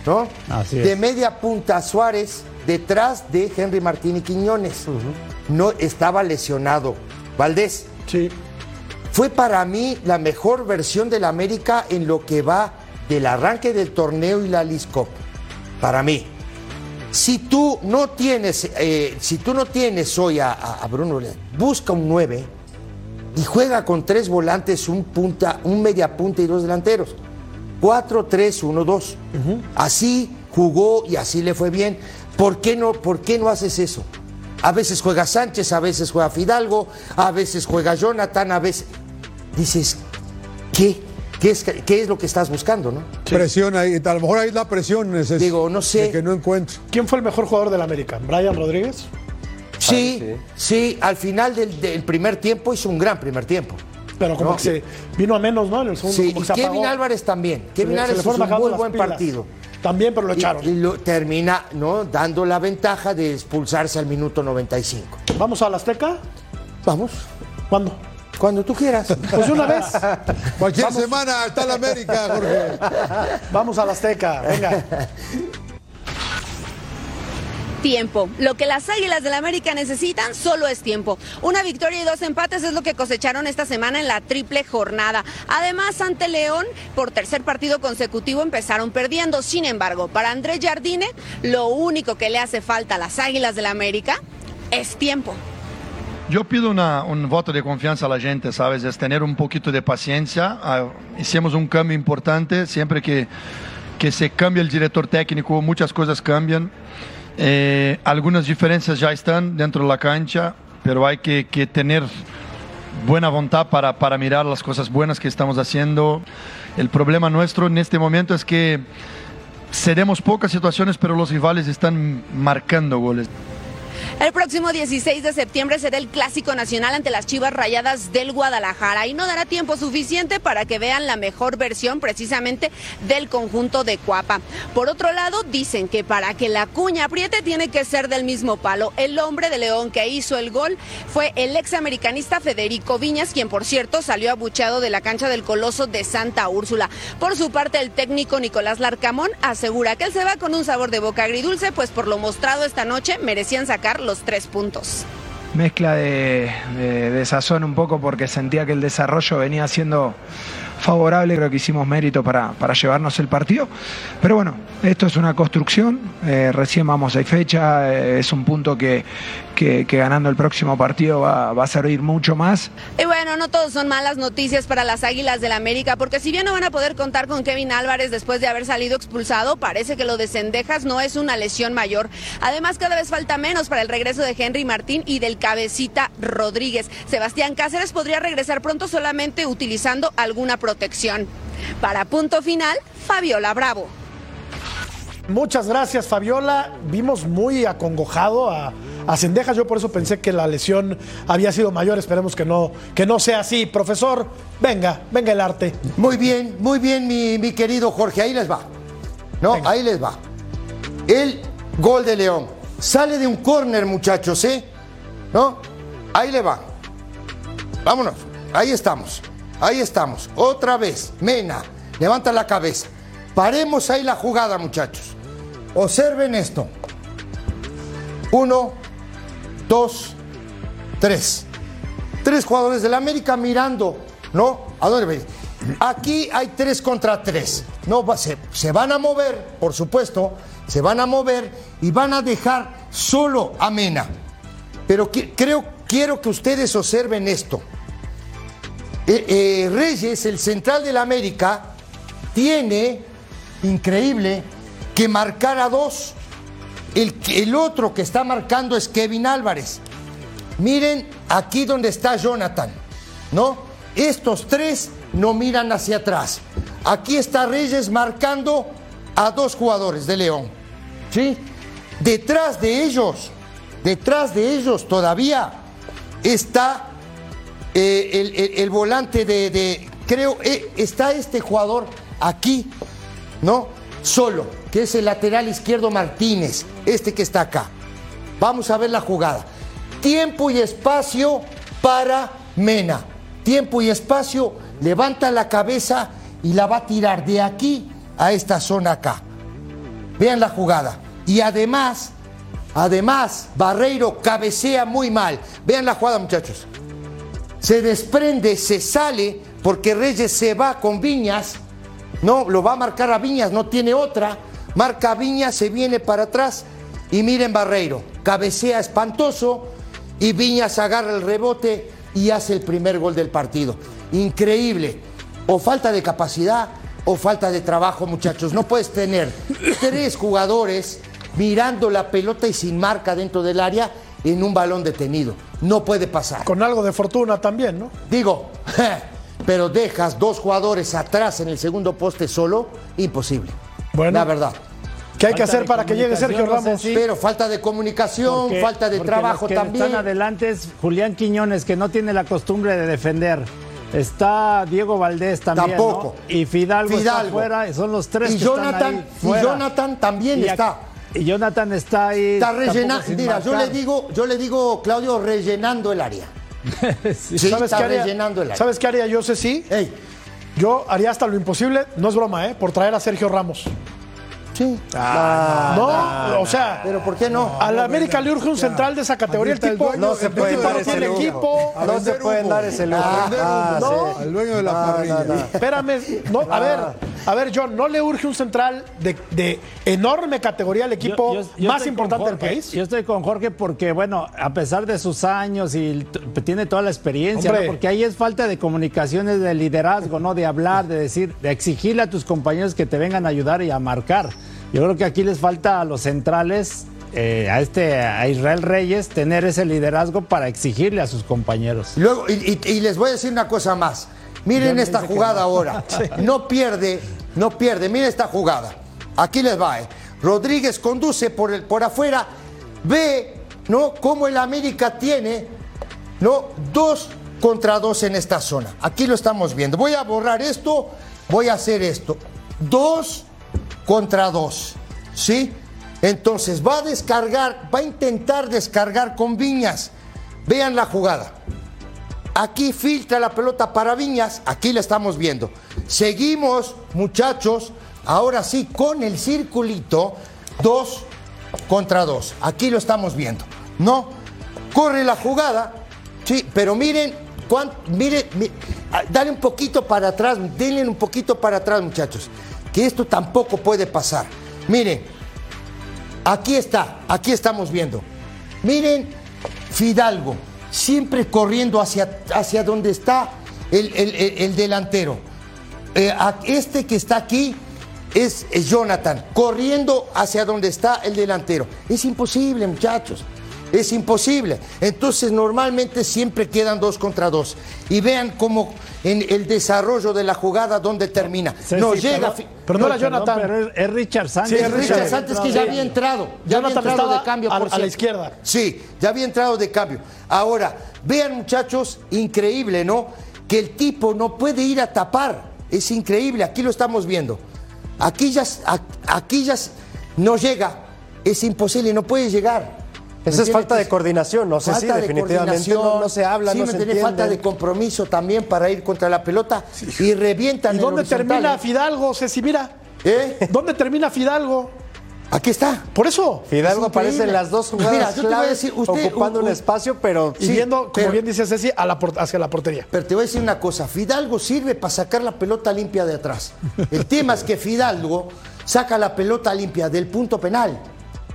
¿no? Así es. De media punta Suárez, detrás de Henry Martín y Quiñones. No estaba lesionado. Valdés, Sí. fue para mí la mejor versión del América en lo que va del arranque del torneo y la Liscop. Para mí. Si tú no tienes, eh, si tú no tienes hoy a, a- Bruno, busca un 9 y juega con tres volantes, un punta, un media punta y dos delanteros. 4-3-1-2. Así jugó y así le fue bien. ¿Por qué, no, ¿Por qué no haces eso? A veces juega Sánchez, a veces juega Fidalgo, a veces juega Jonathan, a veces. Dices, ¿qué? ¿Qué es, qué es lo que estás buscando, no? Presión ahí, a lo mejor ahí la presión es es Digo, no sé. de que no encuentro. ¿Quién fue el mejor jugador del América? ¿Brian Rodríguez? Sí, sí, al final del, del primer tiempo hizo un gran primer tiempo. Pero como No. que se vino a menos, ¿no? En el segundo, Sí, como y que se Kevin apagó. Álvarez también. Se Kevin se Álvarez le hizo un muy buen pilas. partido. También, pero lo Y- echaron. Y, lo termina, ¿no? Dando la ventaja de expulsarse al minuto 95. ¿Vamos a la Azteca? Vamos, ¿Cuándo? Cuando tú quieras. Pues una vez. Cualquier semana está la América, Jorge. Vamos a la Azteca. Venga. Tiempo. Lo que las Águilas del América necesitan solo es tiempo. Una victoria y dos empates es lo que cosecharon esta semana en la triple jornada. Además, ante León, por tercer partido consecutivo empezaron perdiendo. Sin embargo, para Andrés Jardine, lo único que le hace falta a las Águilas del América es tiempo. Yo pido un voto de confianza a la gente, ¿sabes? Es tener un poquito de paciencia. Ah, hicimos un cambio importante. Siempre que, que se cambia el director técnico, muchas cosas cambian. Eh, algunas diferencias ya están dentro de la cancha, pero hay que, que tener buena voluntad para, para mirar las cosas buenas que estamos haciendo. El problema nuestro en este momento es que cedemos pocas situaciones, pero los rivales están marcando goles. El próximo 16 de septiembre será el Clásico Nacional ante las Chivas Rayadas del Guadalajara y no dará tiempo suficiente para que vean la mejor versión precisamente del conjunto de Cuapa. Por otro lado, dicen que para que la cuña apriete tiene que ser del mismo palo. El hombre de León que hizo el gol fue el examericanista Federico Viñas, quien por cierto salió abucheado de la cancha del Coloso de Santa Úrsula. Por su parte, el técnico Nicolás Larcamón asegura que él se va con un sabor de boca agridulce, pues por lo mostrado esta noche merecían sacar los tres puntos. mezcla de, de- de sazón un poco porque sentía que el desarrollo venía siendo favorable, creo que hicimos mérito para, para llevarnos el partido. Pero bueno, esto es una construcción, eh, recién vamos a fecha, eh, es un punto que, que- ganando el próximo partido va, a servir mucho más. Y bueno, no todos son malas noticias para las Águilas del América, porque si bien no van a poder contar con Kevin Álvarez después de haber salido expulsado, parece que lo de Cendejas no es una lesión mayor. Además, cada vez falta menos para el regreso de Henry Martín y del cabecita Rodríguez. Sebastián Cáceres podría regresar pronto solamente utilizando alguna protección. Para punto final, Fabiola Bravo. Muchas gracias, Fabiola. Vimos muy acongojado a, a Cendejas. Yo por eso pensé que la lesión había sido mayor. Esperemos que no, que no sea así. Profesor, venga, venga el arte. Muy bien, muy bien, mi, mi querido Jorge, ahí les va. No, Venga. ahí les va. El gol de León. Sale de un córner, muchachos, ¿eh? ¿No? Ahí le va. Vámonos. Ahí estamos. Ahí estamos. Otra vez. Mena. Levanta la cabeza. Paremos ahí la jugada, muchachos. Observen esto. Uno, dos, tres. Tres jugadores del América mirando, ¿no? ¿A dónde ven? Aquí hay tres contra tres. No, se, se van a mover, por supuesto, se van a mover y van a dejar solo a Mena. Pero creo, quiero que ustedes observen esto. Eh, eh, Reyes, el central del América, tiene, increíble, que marcar a dos. El, el otro que está marcando es Kevin Álvarez. Miren aquí donde está Jonathan, ¿no? Estos tres no miran hacia atrás. Aquí está Reyes marcando a dos jugadores de León, ¿sí? Detrás de ellos, detrás de ellos todavía está eh, el, volante de, de- creo, eh, está este jugador aquí, ¿no? Solo, que es el lateral izquierdo Martínez, este que está acá. Vamos a ver la jugada. Tiempo y espacio para Mena. Tiempo y espacio, levanta la cabeza y la va a tirar de aquí a esta zona acá. Vean la jugada. Y además, además, Barreiro cabecea muy mal. Vean la jugada, muchachos. Se desprende, se sale, porque Reyes se va con Viñas. No, lo va a marcar a Viñas, no tiene otra. Marca a Viñas, se viene para atrás. Y miren Barreiro, cabecea espantoso. Y Viñas agarra el rebote y hace el primer gol del partido. Increíble. O falta de capacidad o falta de trabajo, muchachos. No puedes tener tres jugadores mirando la pelota y sin marca dentro del área en un balón detenido. No puede pasar. Con algo de fortuna también, ¿no? Digo, pero dejas dos jugadores atrás en el segundo poste solo, imposible. Bueno. La verdad. ¿Qué hay que hacer para que llegue Sergio no Ramos? sé si- Pero falta de comunicación, Porque- falta de trabajo los que también. Están adelante es Julián Quiñones, que no tiene la costumbre de defender. Está Diego Valdés también. Tampoco. ¿no? Y Fidalgo, está Fidalgo. fuera. Son los tres Y que están Jonathan- ahí y fuera. Jonathan también Y está. Y Jonathan está ahí. Está rellenando. Mira, yo le digo, yo le digo, Claudio, rellenando el área. Sí. Sí, ¿Sabes está qué haría? rellenando el área. ¿Sabes qué haría yo, Ceci? Ey, Yo haría hasta lo imposible, no es broma, ¿eh? Por traer a Sergio Ramos. Sí. no, o sea, Pero ¿por qué no? a la América le urge un central de esa categoría. El tipo No se el puede dar ese equipo. A No se pueden dar ese lujo. Ah, sí. Al dueño de la No, no, parrilla. no. Espérame, no, a ver, a ver, John, ¿no le urge un central de, de enorme categoría al equipo Yo- yo- yo más importante del país? Yo estoy con Jorge porque, bueno, a pesar de sus años y t- tiene toda la experiencia. ¿no? porque ahí es falta de comunicaciones, de liderazgo, ¿no? De hablar, de decir, de exigirle a tus compañeros que te vengan a ayudar y a marcar. Yo creo que aquí les falta a los centrales, eh, a este, a Israel Reyes, tener ese liderazgo para exigirle a sus compañeros. Luego, y, y- y les voy a decir una cosa más. Miren esta jugada ahora. No pierde, no pierde. Miren esta jugada. Aquí les va. eh. Rodríguez conduce por, el, por afuera. Ve, ¿no? Cómo el América tiene, ¿no? Dos contra dos en esta zona. Aquí lo estamos viendo. Voy a borrar esto. Voy a hacer esto. Dos contra dos. ¿Sí? Entonces va a descargar, va a intentar descargar con Viñas. Vean la jugada. Aquí filtra la pelota para Viñas, aquí la estamos viendo. Seguimos, muchachos, ahora sí, con el circulito, dos contra dos. Aquí lo estamos viendo. ¿No? Corre la jugada, sí, pero miren, cuán- miren, mi- ah, dale un poquito para atrás, denle un poquito para atrás, muchachos, que esto tampoco puede pasar. Miren, Aquí está, aquí estamos viendo. Miren, Fidalgo, siempre corriendo hacia, hacia donde está el, el- el- el delantero. Eh, este que está aquí es, es Jonathan, corriendo hacia donde está el delantero. Es imposible, muchachos. Es imposible. Entonces, normalmente siempre quedan dos contra dos. Y vean cómo en el desarrollo de la jugada, donde termina. No llega. perdón, no perdón, Jonathan. pero es, Richard Sánchez. Sí, es Richard. Sánchez que ya había entrado. Ya Jonathan había entrado de cambio a- por a la cierto. izquierda. Sí, ya había entrado de cambio. Ahora, vean muchachos, increíble, ¿no? Que el tipo no puede ir a tapar. Es increíble, aquí lo estamos viendo. Aquí ya, a- aquí ya no llega. Es imposible, no puede llegar. Esa es ¿Me falta de coordinación, no sé si de definitivamente no, no se habla, sí, no ¿me se entiende. falta de compromiso también para ir contra la pelota y revientan ¿Y dónde termina ¿eh? Fidalgo, Ceci? Mira. ¿Eh? ¿Dónde termina Fidalgo? Aquí está. Por eso. Fidalgo Es aparece en las dos jugadas Mira, yo te voy a decir, usted- ocupando un espacio, pero Y Sí, viendo, como pero- bien dice Ceci, a la por- hacia la portería. Pero te voy a decir una cosa, Fidalgo sirve para sacar la pelota limpia de atrás. El tema es que Fidalgo saca la pelota limpia del punto penal.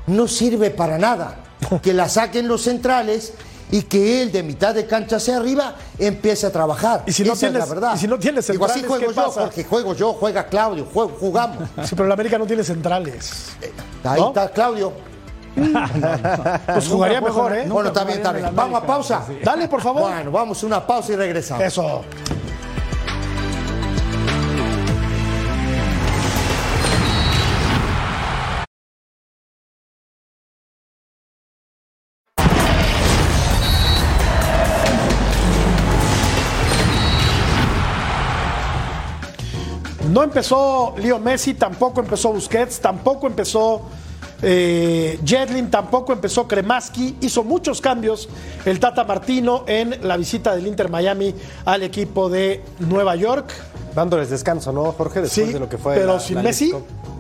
No sirve para nada. Que la saquen los centrales y que él de mitad de cancha hacia arriba empiece a trabajar. Y si no Esa es tienes- la verdad. y si no tienes Digo, así centrales, juego ¿qué yo, pasa? porque juego yo, juega Claudio, juego- jugamos. Sí, pero la América no tiene centrales. Ahí ¿No? está Claudio. Pues jugaría mejor, ¿eh? nunca Bueno, bien. el Vamos a pausa. Dale, por favor. Bueno, vamos a una pausa y regresamos. Eso. No empezó Leo Messi, tampoco empezó Busquets, tampoco empezó eh, Jedlin, tampoco empezó Kremaski. Hizo muchos cambios el Tata Martino en la visita del Inter Miami al equipo de Nueva York. dándoles descanso, ¿no, Jorge? Después Sí, de lo que fue. pero la- sin la Messi.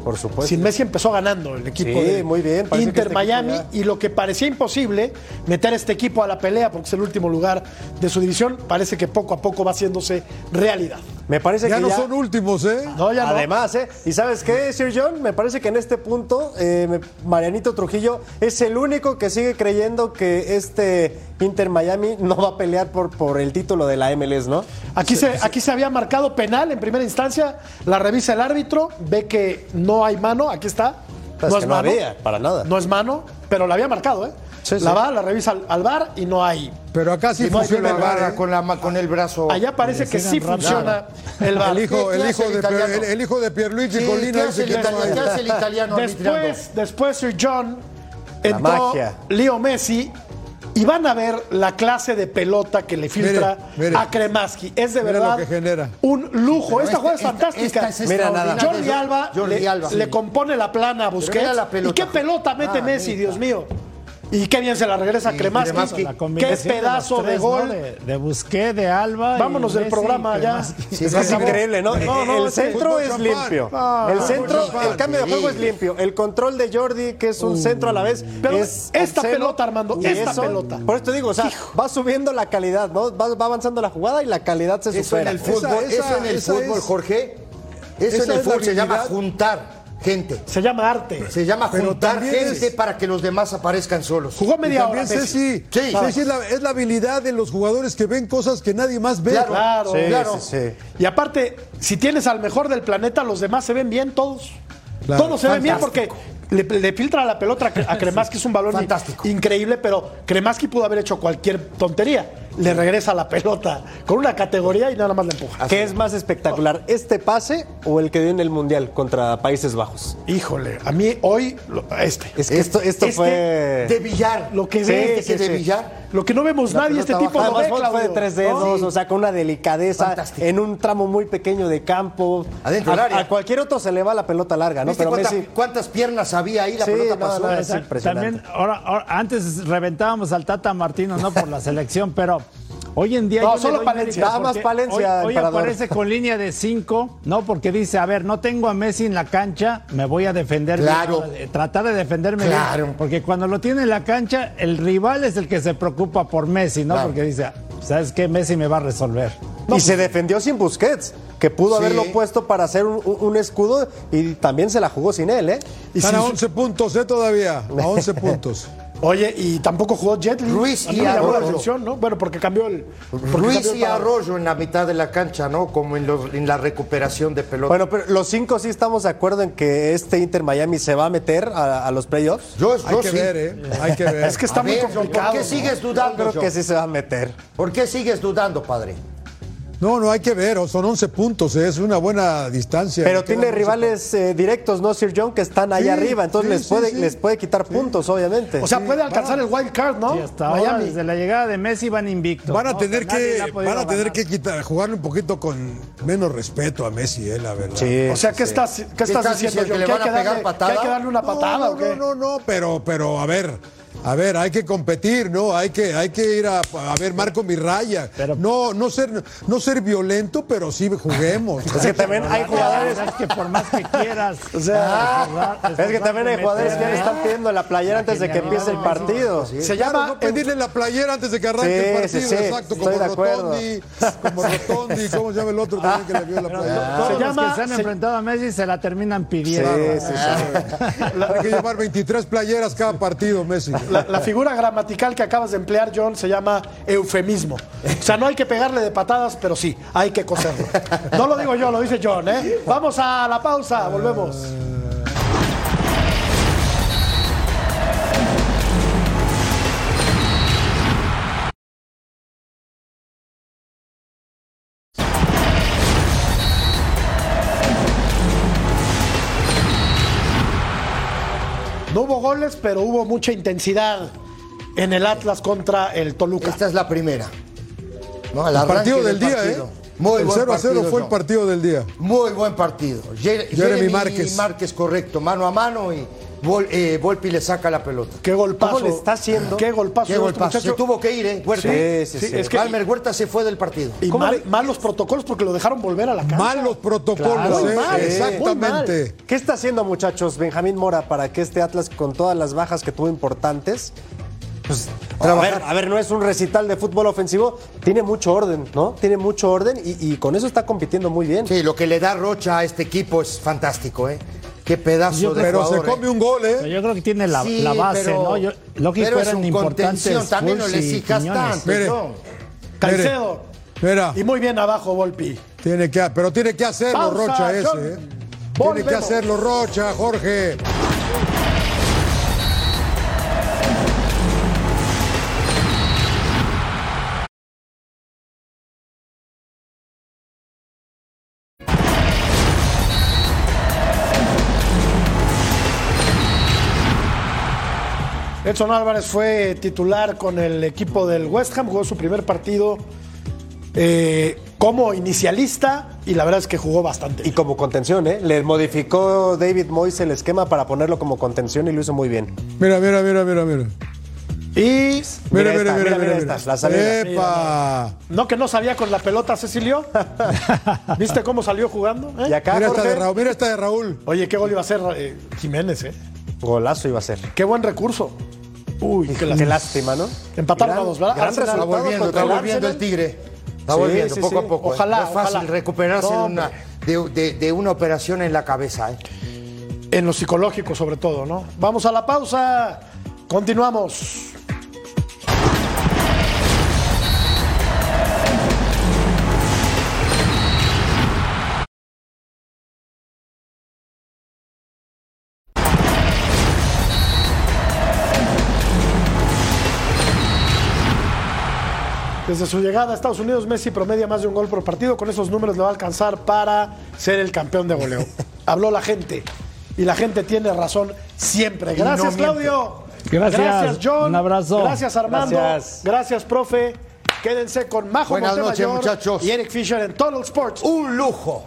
Por supuesto. Sin Messi empezó ganando el equipo Sí, de muy bien, Inter este Miami ya- y lo que parecía imposible, meter este equipo a la pelea porque es el último lugar de su división, parece que poco a poco va haciéndose realidad. Me parece Ya que no ya... son últimos, ¿eh? No, ya no. Además, ¿eh? ¿Y sabes qué, Sir John? Me parece que en este punto, eh, Marianito Trujillo es el único que sigue creyendo que este Inter Miami no va a pelear por, por el título de la MLS, ¿no? Aquí se, aquí se había marcado penal en primera instancia, la revisa el árbitro, ve que no hay mano, aquí está. Pues que no había, para nada. No es mano, pero la había marcado, ¿eh? Sí, la sí. va, la revisa al, al bar y no hay. Pero acá sí no funciona el agarra ¿eh? con, la, ma- con el brazo. Allá parece que sí funciona el bar. El hijo, ¿Qué- el hijo de, el, el hijo de Pierluigi Sí, Colina ¿qué hace dice el que no italiano? hay. ¿Qué hace el italiano arbitrando? Después, después Sir John entró magia. Leo Messi y van a ver la clase de pelota que le filtra Mire, mire. a Kremaski. Es de verdad lo que genera. un lujo. Esta esta- jugada es esta- fantástica. esta es Mira nada. Jordi Alba, Jordi le, Alba. le compone la plana a Busquets. mira la pelota. ¿Y qué pelota mete Ah, Messi. Dios mío? Y qué bien se la regresa a Y Kremaski. Qué pedazo de tres, gol. ¿no? De, de Busquets, de Alba. Vámonos del programa ya. Sí, Es increíble, ¿no? No, no, el centro es champán. limpio. Ah, el centro, champán. el cambio de juego Sí. es limpio. El control de Jordi, que es un centro a la vez, Pero es esta pelota, Armando, Y esta eso- pelota. Por eso te digo, o sea, va subiendo la calidad, ¿no? Va, va avanzando la jugada y la calidad se Eso en supera. el fútbol, Esa- esa- eso en el fútbol, Jorge. Eso en el fútbol se llama juntar gente. Se llama arte. Se llama Pero juntar gente es- para que los demás aparezcan solos. Jugó media hora. también Messi. Ceci, Sí. Ceci es, la, es la habilidad de los jugadores que ven cosas que nadie más ve. Claro, Claro, Sí, claro. sí, sí. Y aparte, si tienes al mejor del planeta, los demás se ven bien todos. Claro. todos se ven bien porque le, le filtra la pelota a Kremaski, es un balón Fantástico. increíble, pero Kremaski pudo haber hecho cualquier tontería. Le regresa la pelota con una categoría y nada más la empuja. ¿Qué es más espectacular, este pase o el que dio en el Mundial contra Países Bajos? Híjole, a mí hoy, este. Es que esto, esto Este fue... De billar. Lo que Sí, ve, este que sí, de sí. billar. Lo que no vemos La nadie, este pelota tipo baja. lo ve, Además, fue- de tres dedos, Sí. o sea, con una delicadeza, Fantástico. en un tramo muy pequeño de campo. Adentro a, del área. a cualquier otro se le va la pelota larga, ¿no? ¿Viste Pero cuánta- Messi... cuántas piernas había ahí? La Sí, pelota no, pasó. no, es impresionante. También, ahora, ahora- antes reventábamos al Tata Martino, no por la selección, pero hoy en día. No, yo solo Palencia. Nada más porque Palencia, Hoy, hoy aparece con línea de cinco, ¿no? Porque dice, a ver, no tengo a Messi en la cancha, me voy a defender. bien, Claro. ¿no? Eh, Tratar de defenderme. Claro. bien, porque cuando lo tiene en la cancha, el rival es el que se preocupa por Messi, ¿no? Claro. Porque dice, ¿sabes qué? Messi me va a resolver. y se defendió sin Busquets, que pudo Sí. haberlo puesto para hacer un, un- un escudo y también se la jugó sin él, ¿eh? Y Están si- a 11 puntos, ¿eh? Todavía. A 11 puntos. Oye, y tampoco jugó Jetli. Ruiz A mí y llamó la Arroyo. atención, ¿no? Bueno, porque cambió el. porque Ruiz cambió y para- Arroyo en la mitad de la cancha, ¿no? Como en, los- en la recuperación de pelota. Bueno, pero los cinco sí estamos de acuerdo en que este Inter Miami se va a meter a, a los playoffs. yo, Hay yo que sí. ver, ¿eh? Hay que ver. Es que está A muy ver, complicado. ¿Por qué sigues Yo dudando? creo John? que sí se va a meter. ¿Por qué sigues dudando, padre? No, no hay que ver. o Son 11 puntos, ¿eh? es una buena distancia. Pero tiene quedan 11 rivales eh, directos, ¿no, Sir John? Que están ahí Sí, arriba, entonces sí, les, puede, sí. les puede quitar puntos, obviamente. O sea, puede alcanzar el wild card, ¿no? Hasta ahora, Miami. desde la llegada de Messi van invictos. Van a ¿no? tener que, van a tener ganar. que quitar, jugarle un poquito con menos respeto a Messi, eh, la verdad. Sí, O sea, ¿qué sí. estás, qué estás estás diciendo? John? ¿Que le ¿Que hay van a que pegar darle- patada? que hay que darle una No, patada no, o qué? no, no, no, pero, pero a ver, A ver, hay que competir, ¿no? Hay que, hay que ir a, a ver, marco mi raya. no, no ser, no ser violento, pero sí juguemos. Es que también hay jugadores. Es que por más que quieras. O sea, es que también hay jugadores que le están pidiendo la playera antes de que empiece el partido. Se llama no pedirle la playera antes de que arranque el partido, sí, sí, exacto, como. Rotondi, como Rotondi, ¿cómo se llama el otro también que le dio la playera? Todos Se los llama- que se han se- enfrentado a Messi se la terminan pidiendo. Sí, sí, sí. Hay que llevar 23 playeras cada partido, Messi. La, figura gramatical que acabas de emplear, John, se llama eufemismo. O sea, no hay que pegarle de patadas, pero sí, hay que coserlo. No lo digo yo, lo dice John, ¿eh? Vamos a la pausa, volvemos. Goles, pero hubo mucha intensidad en el Atlas contra el Toluca. Esta es la primera. No, El partido del día, partido. ¿eh? Muy el buen 0 a 0 partido, fue el partido del día. Muy buen partido. Jer- Jeremy Márquez. Márquez, correcto. Mano a mano y Vol- eh, Volpi le saca la pelota. Qué golpazo. ¿Cómo le está haciendo? Qué golpazo. Qué este golpazo. muchacho. Se tuvo que ir, ¿eh? Huerta. Sí, sí, sí. es que- Palmer Huerta se fue del partido. Y ¿Cómo mal, le- malos protocolos porque lo dejaron volver a la cancha. Malos protocolos, Claro, ¿eh? muy mal, Exactamente. ¿Qué está haciendo, muchachos, Benjamín Mora, para que este Atlas, con todas las bajas que tuvo importantes, pues, a ver, a ver, no es un recital de fútbol ofensivo, tiene mucho orden, ¿no? Tiene mucho orden y, y con eso está compitiendo muy bien. Sí, lo que le da Rocha a este equipo es fantástico, ¿eh? Qué pedazo de Pero se jugador, come ¿eh? un gol, Pero ¿eh? yo creo que tiene la, Sí, la base, pero- ¿no? Yo, lógico pero es un contención, también no le exijas tanto, Mire. John. Caicedo. Mira, Y muy bien abajo, Volpi. tiene que, pero tiene que hacerlo Pausa, Rocha ese. ¿eh? Tiene que hacerlo Rocha, Jorge. Edson Álvarez fue titular con el equipo del West Ham, jugó su primer partido eh, como inicialista y la verdad es que jugó bastante. Y como contención, ¿eh? Le modificó David Moyes el esquema para ponerlo como contención y lo hizo muy bien. Mira, mira, mira, mira, mira. Y Mira, Mira mira, esta, mira, mira. ¡Epa! no que no sabía con la pelota, Cecilio. ¿Viste cómo salió jugando? eh? Y acá, Mira esta de Raúl, mira esta de Raúl. Oye, qué gol iba a hacer eh, Jiménez, ¿eh? Golazo iba a ser. Qué buen recurso. Uy, qué Qué lástima. ¿no? Empataron Gran- a dos, ¿verdad? Está resultado volviendo, está volviendo el. Tigre. Está Sí, volviendo sí, poco sí. a poco. ¿eh? Ojalá, No es fácil ojalá. recuperarse No, de, una, de, de- de una operación en la cabeza. ¿eh? En lo psicológico, sobre todo, ¿no? Vamos a la pausa. Continuamos. Desde su llegada a Estados Unidos, Messi promedia más de un gol por partido. Con esos números le va a alcanzar para ser el campeón de goleo. Habló la gente. Y la gente tiene razón siempre. No Gracias. Claudio. Gracias. Gracias, John. Un abrazo. Gracias, Armando. Gracias. Gracias, profe. Quédense con Majo Buenas noches, muchachos. y Eric Fisher en Total Sports. Un lujo.